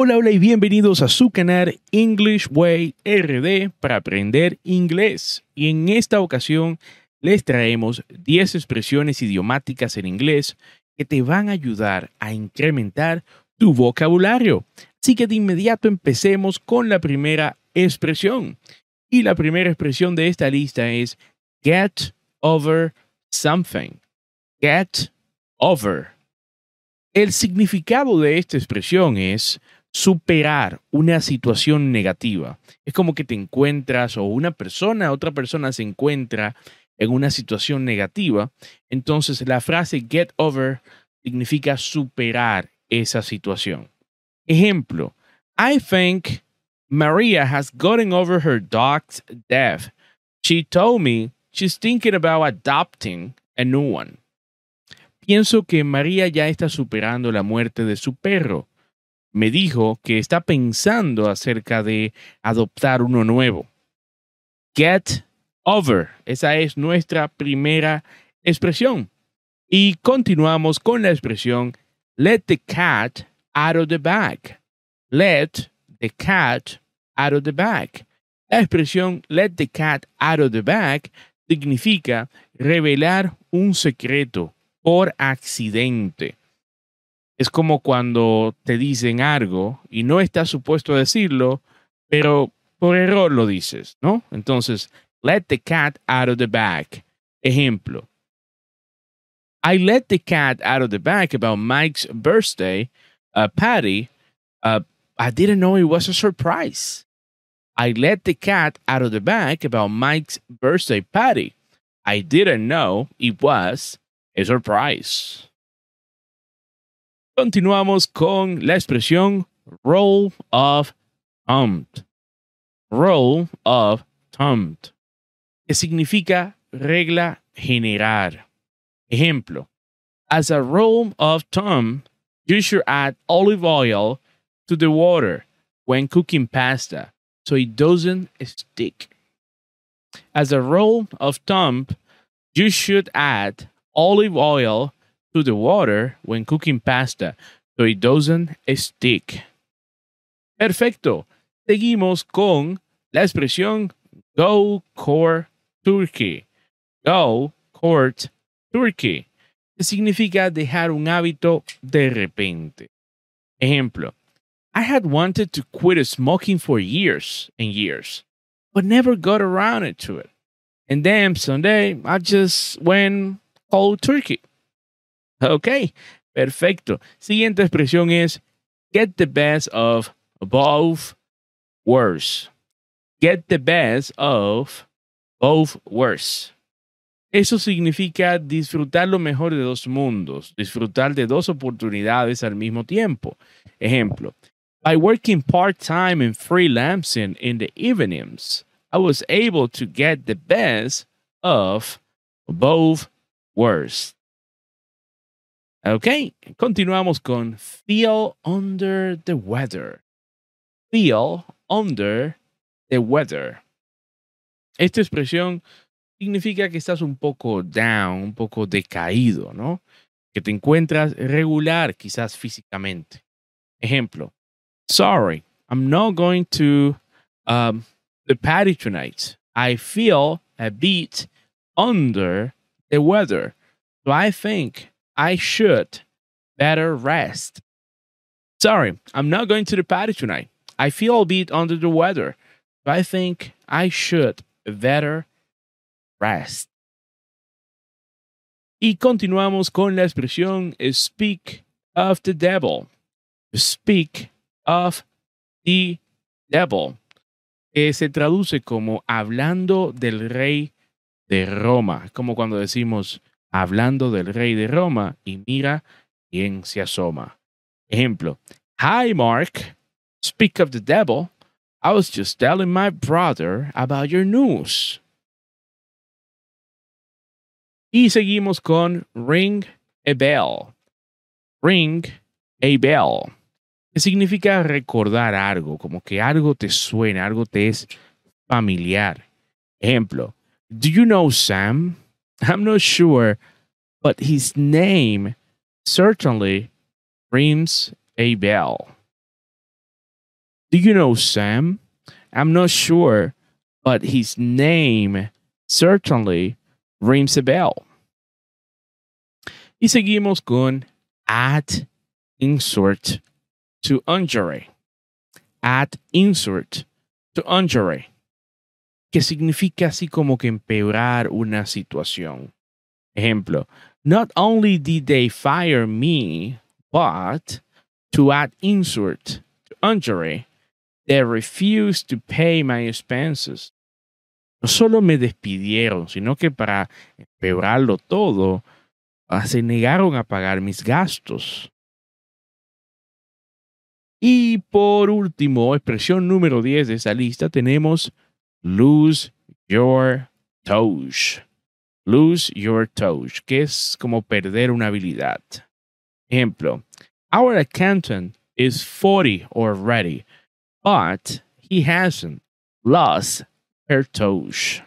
Hola, hola y bienvenidos a su canal English Way RD para aprender inglés. Y en esta ocasión les traemos 10 expresiones idiomáticas en inglés que te van a ayudar a incrementar tu vocabulario. Así que de inmediato empecemos con la primera expresión. Y la primera expresión de esta lista es get over something. Get over. El significado de esta expresión es superar una situación negativa. Es como que te encuentras o una persona, otra persona se encuentra en una situación negativa. Entonces la frase get over significa superar esa situación. Ejemplo, I think Maria has gotten over her dog's death. She told me she's thinking about adopting a new one. Pienso que María ya está superando la muerte de su perro me dijo que está pensando acerca de adoptar uno nuevo. Get over. Esa es nuestra primera expresión. Y continuamos con la expresión let the cat out of the bag. Let the cat out of the bag. La expresión let the cat out of the bag significa revelar un secreto por accidente. Es como cuando te dicen algo y no estás supuesto a decirlo, pero por error lo dices, ¿no? Entonces, let the cat out of the bag. Ejemplo. I let the cat out of the bag about Mike's birthday uh, party. Uh, I didn't know it was a surprise. I let the cat out of the bag about Mike's birthday party. I didn't know it was surprise. Continuamos con la expresión roll of thumb. Roll of thumb. Que significa regla general. Ejemplo. As a rule of thumb, you should add olive oil to the water when cooking pasta so it doesn't stick. As a rule of thumb, you should add olive oil to the water when cooking pasta so it doesn't stick. Perfecto. Seguimos con la expresión go court turkey. Go court turkey. Que significa dejar un hábito de repente. Ejemplo. I had wanted to quit smoking for years and years, but never got around to it. And then Sunday, I just went cold turkey. Ok, perfecto. Siguiente expresión es get the best of both words. Get the best of both words. Eso significa disfrutar lo mejor de dos mundos, disfrutar de dos oportunidades al mismo tiempo. Ejemplo, by working part-time and freelancing in the evenings, I was able to get the best of both words. Ok, continuamos con feel under the weather. Feel under the weather. Esta expresión significa que estás un poco down, un poco decaído, ¿no? Que te encuentras regular, quizás físicamente. Ejemplo, sorry, I'm not going to um, the party tonight. I feel a bit under the weather. So I think I should better rest. Sorry, I'm not going to the party tonight. I feel a bit under the weather, but I think I should better rest. Y continuamos con la expresión speak of the devil. Speak of the devil, que se traduce como hablando del rey de Roma, como cuando decimos hablando del rey de Roma y mira quién se asoma. Ejemplo, Hi Mark, speak of the devil. I was just telling my brother about your news. Y seguimos con ring a bell. Ring a bell. Que significa recordar algo, como que algo te suena, algo te es familiar. Ejemplo, Do you know Sam? I'm not sure but his name certainly rings a bell. Do you know Sam? I'm not sure, but his name certainly rings a bell. Y seguimos con add insert to injury. Add insert to injury. Que significa así como que empeorar una situación. Ejemplo, not only did they fire me, but to add insult to injury, they refused to pay my expenses. No solo me despidieron, sino que para empeorarlo todo, ah, se negaron a pagar mis gastos. Y por último, expresión número 10 de esa lista, tenemos lose your touch. Lose your touch, que es como perder una habilidad. Ejemplo, our accountant is 40 already, but he hasn't lost her touch.